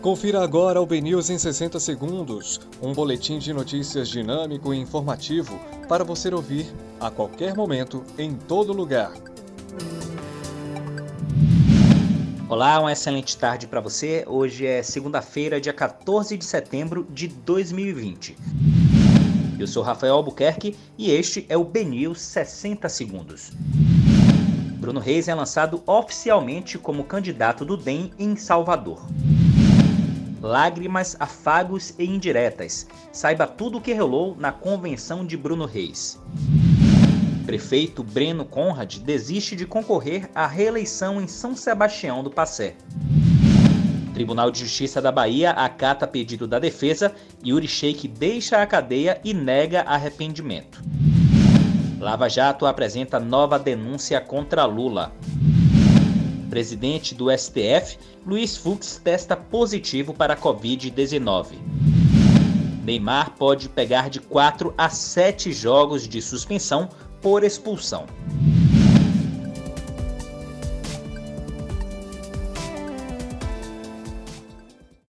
Confira agora o BNews em 60 segundos, um boletim de notícias dinâmico e informativo para você ouvir a qualquer momento, em todo lugar. Olá, uma excelente tarde para você. Hoje é segunda-feira, dia 14 de setembro de 2020. Eu sou Rafael Albuquerque e este é o BNews 60 segundos. Bruno Reis é lançado oficialmente como candidato do DEM em Salvador lágrimas, afagos e indiretas. Saiba tudo o que rolou na convenção de Bruno Reis. Prefeito Breno Conrad desiste de concorrer à reeleição em São Sebastião do Passé. Tribunal de Justiça da Bahia acata pedido da defesa, Yuri Sheik deixa a cadeia e nega arrependimento. Lava Jato apresenta nova denúncia contra Lula. Presidente do STF, Luiz Fux testa positivo para a Covid-19. Neymar pode pegar de 4 a 7 jogos de suspensão por expulsão.